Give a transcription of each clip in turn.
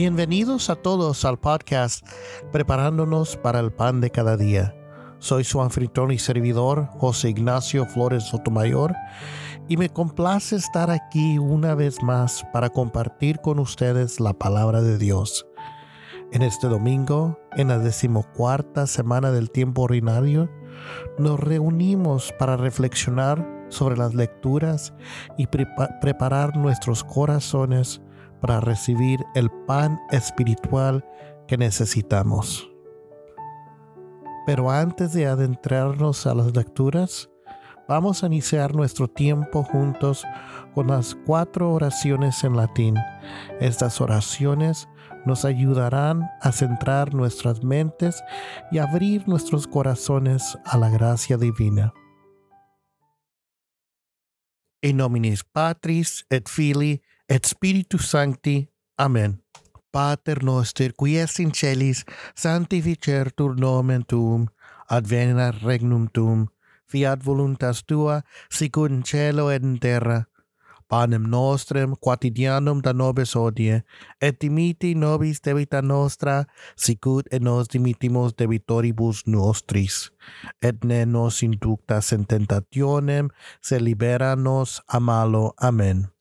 Bienvenidos a todos al podcast Preparándonos para el Pan de cada día. Soy su anfitrión y servidor, José Ignacio Flores Sotomayor, y me complace estar aquí una vez más para compartir con ustedes la palabra de Dios. En este domingo, en la decimocuarta semana del tiempo ordinario, nos reunimos para reflexionar sobre las lecturas y preparar nuestros corazones para recibir el pan espiritual que necesitamos. Pero antes de adentrarnos a las lecturas, vamos a iniciar nuestro tiempo juntos con las cuatro oraciones en latín. Estas oraciones nos ayudarán a centrar nuestras mentes y abrir nuestros corazones a la gracia divina. In nominis Patris et Filii et Spiritus Sancti. Amen. Pater noster, qui es in celis, sanctificertur nomen tuum, adveniat regnum tuum, fiat voluntas tua, sicut in cielo et in terra. Panem nostrem quotidianum da nobis hodie, et dimiti nobis debita nostra, sicut et nos dimitimos debitoribus nostris. Et ne nos inductas in tentationem, se libera nos a malo. Amen.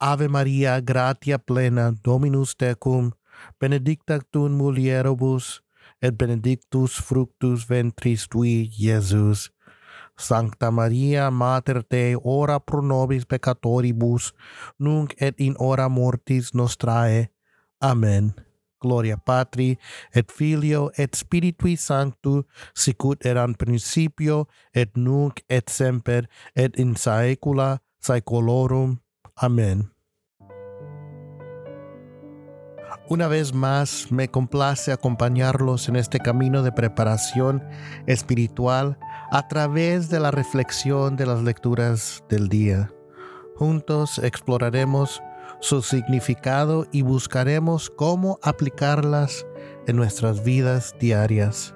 Ave Maria, gratia plena, Dominus tecum, benedicta tu in mulieribus, et benedictus fructus ventris tui, Iesus. Sancta Maria, Mater Dei, ora pro nobis peccatoribus, nunc et in hora mortis nostrae. Amen. Gloria Patri, et Filio, et Spiritui Sanctu, sicut eram principio, et nunc, et semper, et in saecula saeculorum. Amén. Una vez más, me complace acompañarlos en este camino de preparación espiritual a través de la reflexión de las lecturas del día. Juntos exploraremos su significado y buscaremos cómo aplicarlas en nuestras vidas diarias.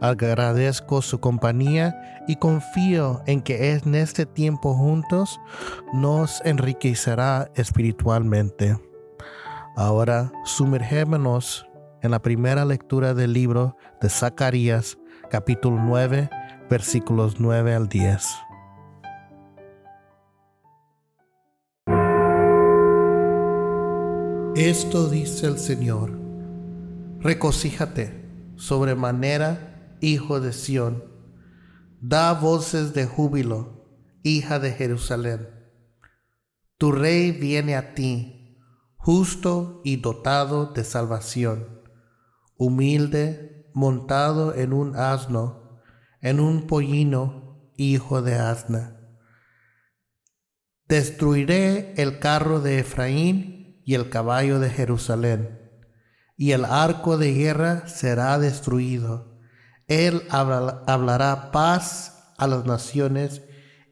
Agradezco su compañía y confío en que en este tiempo juntos nos enriquecerá espiritualmente. Ahora sumergémonos en la primera lectura del libro de Zacarías, capítulo 9, versículos 9 al 10. Esto dice el Señor, recocíjate sobremanera hijo de Sión. Da voces de júbilo, hija de Jerusalén. Tu rey viene a ti, justo y dotado de salvación, humilde, montado en un asno, en un pollino, hijo de asna. Destruiré el carro de Efraín y el caballo de Jerusalén, y el arco de guerra será destruido él hablará paz a las naciones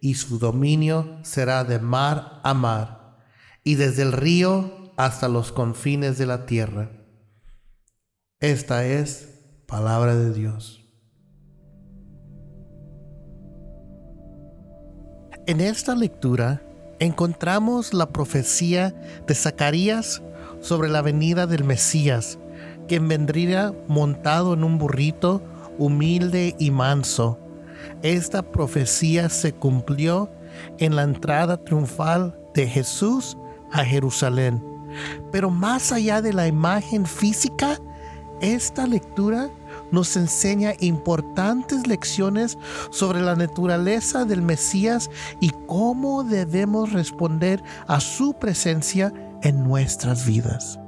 y su dominio será de mar a mar y desde el río hasta los confines de la tierra. Esta es palabra de Dios. En esta lectura encontramos la profecía de Zacarías sobre la venida del Mesías, quien vendría montado en un burrito humilde y manso. Esta profecía se cumplió en la entrada triunfal de Jesús a Jerusalén. Pero más allá de la imagen física, esta lectura nos enseña importantes lecciones sobre la naturaleza del Mesías y cómo debemos responder a su presencia en nuestras vidas.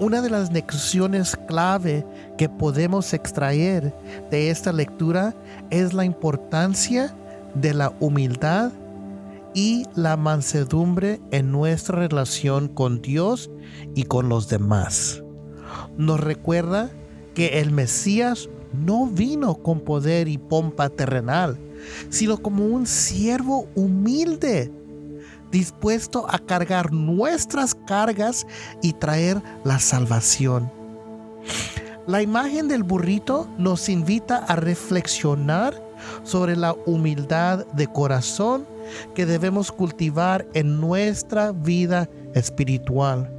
Una de las lecciones clave que podemos extraer de esta lectura es la importancia de la humildad y la mansedumbre en nuestra relación con Dios y con los demás. Nos recuerda que el Mesías no vino con poder y pompa terrenal, sino como un siervo humilde dispuesto a cargar nuestras cargas y traer la salvación. La imagen del burrito nos invita a reflexionar sobre la humildad de corazón que debemos cultivar en nuestra vida espiritual.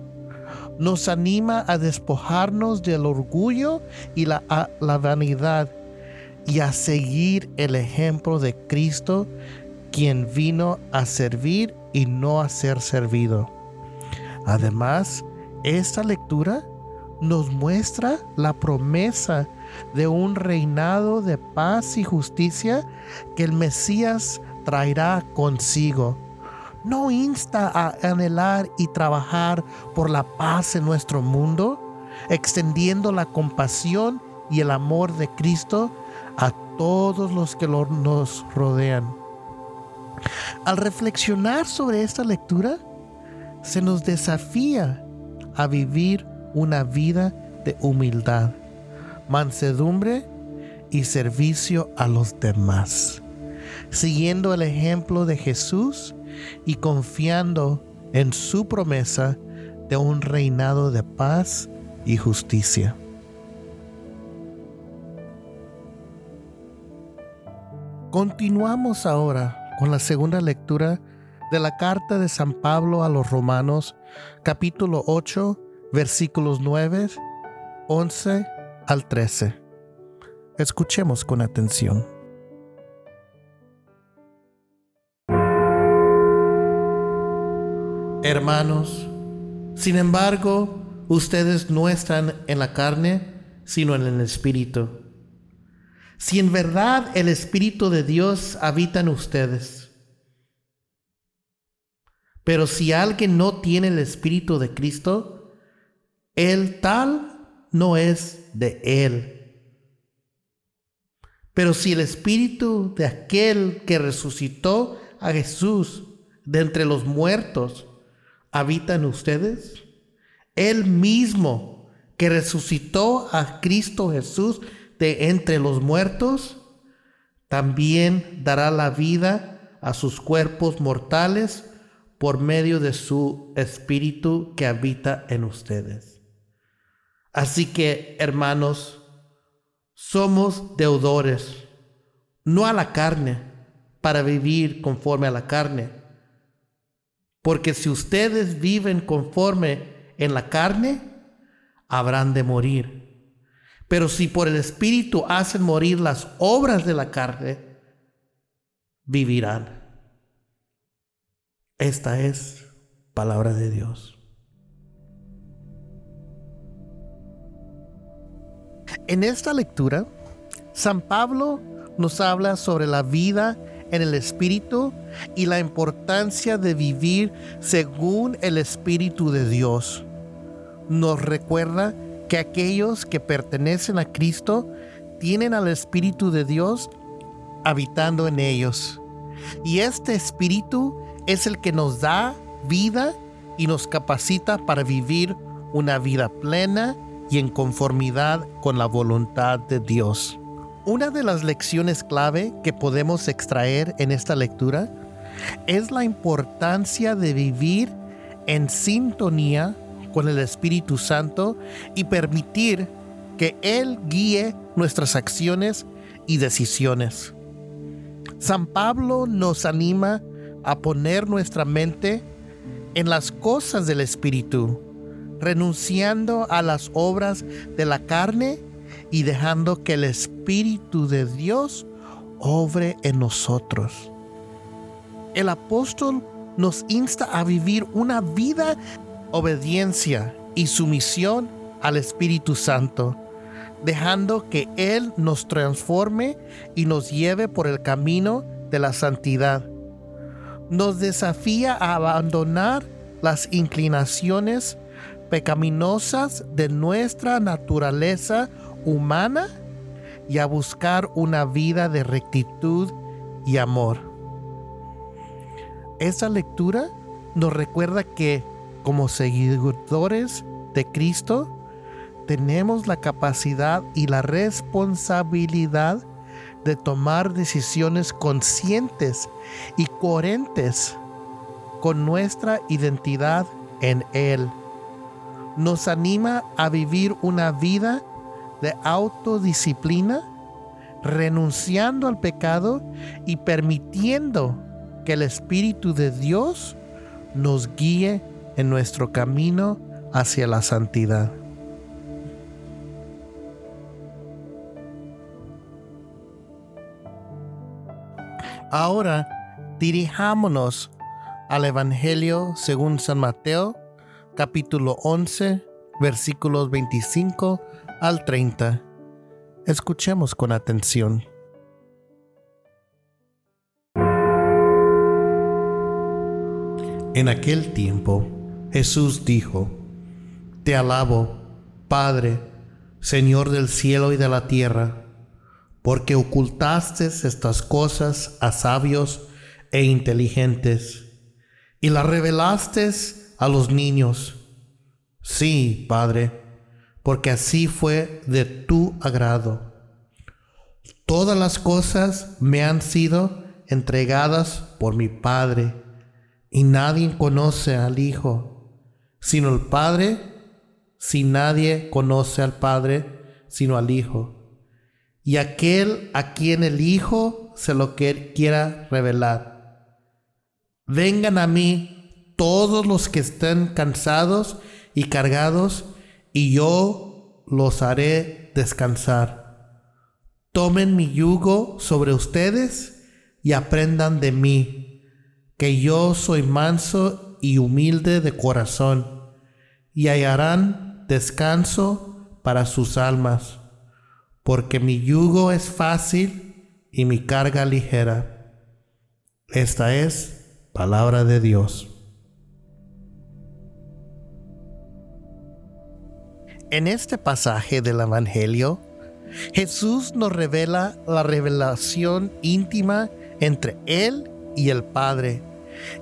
nos anima a despojarnos del orgullo y la, vanidad y a seguir el ejemplo de Cristo, quien vino a servir y no a ser servido. Además, esta lectura nos muestra la promesa de un reinado de paz y justicia que el Mesías traerá consigo. No insta a anhelar y trabajar por la paz en nuestro mundo, extendiendo la compasión y el amor de Cristo a todos los que nos rodean. Al reflexionar sobre esta lectura, se nos desafía a vivir una vida de humildad, mansedumbre y servicio a los demás, siguiendo el ejemplo de Jesús y confiando en su promesa de un reinado de paz y justicia. Continuamos ahora con la segunda lectura de la carta de San Pablo a los Romanos, capítulo 8, versículos 9, 11 al 13. Escuchemos con atención. Hermanos, sin embargo, ustedes no están en la carne, sino en el Espíritu si en verdad el Espíritu de Dios habita en ustedes. Pero si alguien no tiene el Espíritu de Cristo, el tal no es de él. Pero si el Espíritu de aquel que resucitó a Jesús de entre los muertos habita en ustedes, él mismo que resucitó a Cristo Jesús de entre los muertos, también dará la vida a sus cuerpos mortales por medio de su espíritu que habita en ustedes. Así que, hermanos, somos deudores, no a la carne, para vivir conforme a la carne. Porque si ustedes viven conforme en la carne, habrán de morir. Pero si por el Espíritu hacen morir las obras de la carne, vivirán. Esta es palabra de Dios. En esta lectura, San Pablo nos habla sobre la vida en el Espíritu y la importancia de vivir según el Espíritu de Dios. Nos recuerda que aquellos que pertenecen a Cristo tienen al Espíritu de Dios habitando en ellos. Y este Espíritu es el que nos da vida y nos capacita para vivir una vida plena y en conformidad con la voluntad de Dios. Una de las lecciones clave que podemos extraer en esta lectura es la importancia de vivir en sintonía con el Espíritu Santo y permitir que Él guíe nuestras acciones y decisiones. San Pablo nos anima a poner nuestra mente en las cosas del Espíritu, renunciando a las obras de la carne y dejando que el Espíritu de Dios obre en nosotros. El apóstol nos insta a vivir una vida obediencia y sumisión al Espíritu Santo, dejando que Él nos transforme y nos lleve por el camino de la santidad. Nos desafía a abandonar las inclinaciones pecaminosas de nuestra naturaleza humana y a buscar una vida de rectitud y amor. Esta lectura nos recuerda que como seguidores de Cristo, tenemos la capacidad y la responsabilidad de tomar decisiones conscientes y coherentes con nuestra identidad en Él. Nos anima a vivir una vida de autodisciplina, renunciando al pecado y permitiendo que el Espíritu de Dios nos guíe en nuestro camino hacia la santidad. Ahora dirijámonos al Evangelio según San Mateo, capítulo 11, versículos 25 al 30. Escuchemos con atención. En aquel tiempo, Jesús dijo, Te alabo, Padre, Señor del cielo y de la tierra, porque ocultaste estas cosas a sabios e inteligentes y las revelaste a los niños. Sí, Padre, porque así fue de tu agrado. Todas las cosas me han sido entregadas por mi Padre y nadie conoce al Hijo, sino el Padre, si nadie conoce al Padre, sino al Hijo, y aquel a quien el Hijo se lo quiera revelar. Vengan a mí todos los que estén cansados y cargados, y yo los haré descansar. Tomen mi yugo sobre ustedes y aprendan de mí que yo soy manso y humilde de corazón, y hallarán descanso para sus almas, porque mi yugo es fácil y mi carga ligera. Esta es palabra de Dios. En este pasaje del Evangelio, Jesús nos revela la revelación íntima entre Él y el Padre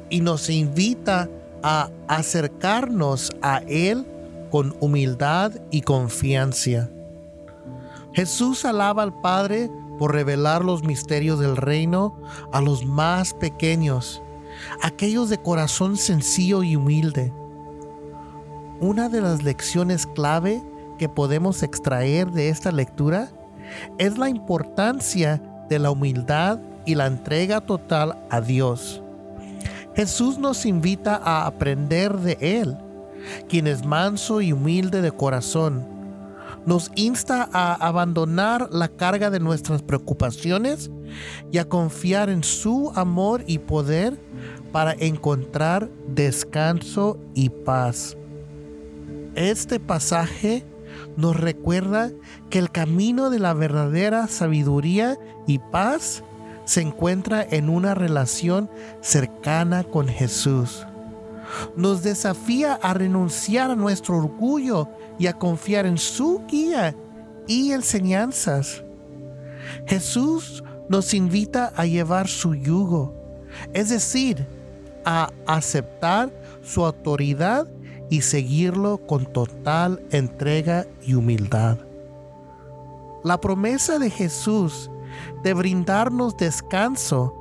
y nos invita a acercarnos a Él con humildad y confianza. Jesús alaba al Padre por revelar los misterios del reino a los más pequeños, aquellos de corazón sencillo y humilde. Una de las lecciones clave que podemos extraer de esta lectura es la importancia de la humildad y la entrega total a Dios. Jesús nos invita a aprender de Él, quien es manso y humilde de corazón. Nos insta a abandonar la carga de nuestras preocupaciones y a confiar en su amor y poder para encontrar descanso y paz. Este pasaje nos recuerda que el camino de la verdadera sabiduría y paz se encuentra en una relación cercana con Jesús. Nos desafía a renunciar a nuestro orgullo y a confiar en su guía y enseñanzas. Jesús nos invita a llevar su yugo, es decir, a aceptar su autoridad y seguirlo con total entrega y humildad. La promesa de Jesús de brindarnos descanso,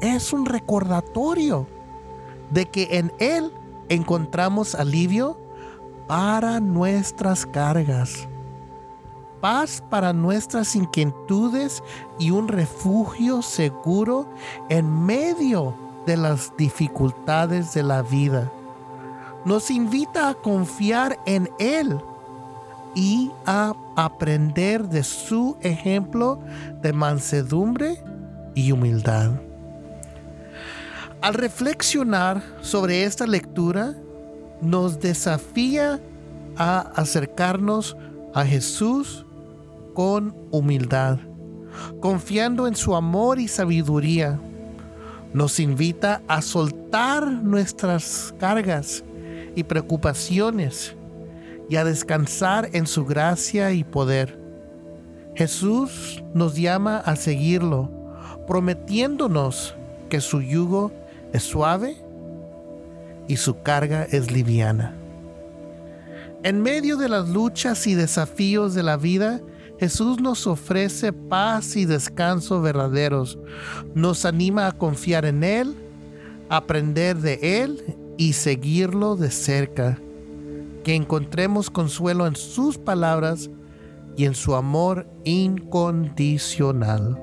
es un recordatorio de que en Él encontramos alivio para nuestras cargas, paz para nuestras inquietudes y un refugio seguro en medio de las dificultades de la vida. Nos invita a confiar en Él y a aprender de su ejemplo de mansedumbre y humildad. Al reflexionar sobre esta lectura, nos desafía a acercarnos a Jesús con humildad, confiando en su amor y sabiduría. Nos invita a soltar nuestras cargas y preocupaciones y a descansar en su gracia y poder. Jesús nos llama a seguirlo, prometiéndonos que su yugo es suave y su carga es liviana. En medio de las luchas y desafíos de la vida, Jesús nos ofrece paz y descanso verdaderos. Nos anima a confiar en Él, aprender de Él y seguirlo de cerca que encontremos consuelo en sus palabras y en su amor incondicional.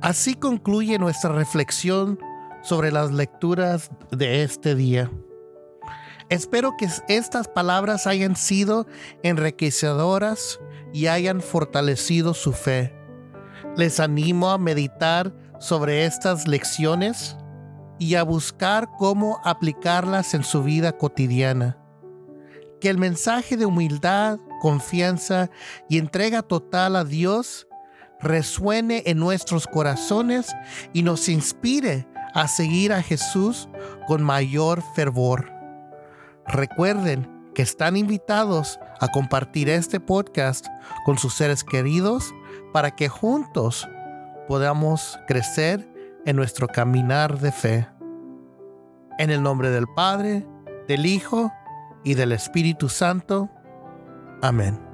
Así concluye nuestra reflexión sobre las lecturas de este día. Espero que estas palabras hayan sido enriquecedoras y hayan fortalecido su fe. Les animo a meditar sobre estas lecciones y a buscar cómo aplicarlas en su vida cotidiana. Que el mensaje de humildad, confianza y entrega total a Dios resuene en nuestros corazones y nos inspire a seguir a Jesús con mayor fervor. Recuerden que están invitados a compartir este podcast con sus seres queridos para que juntos podamos crecer en nuestro caminar de fe. En el nombre del Padre, del Hijo y del Espíritu Santo. Amén.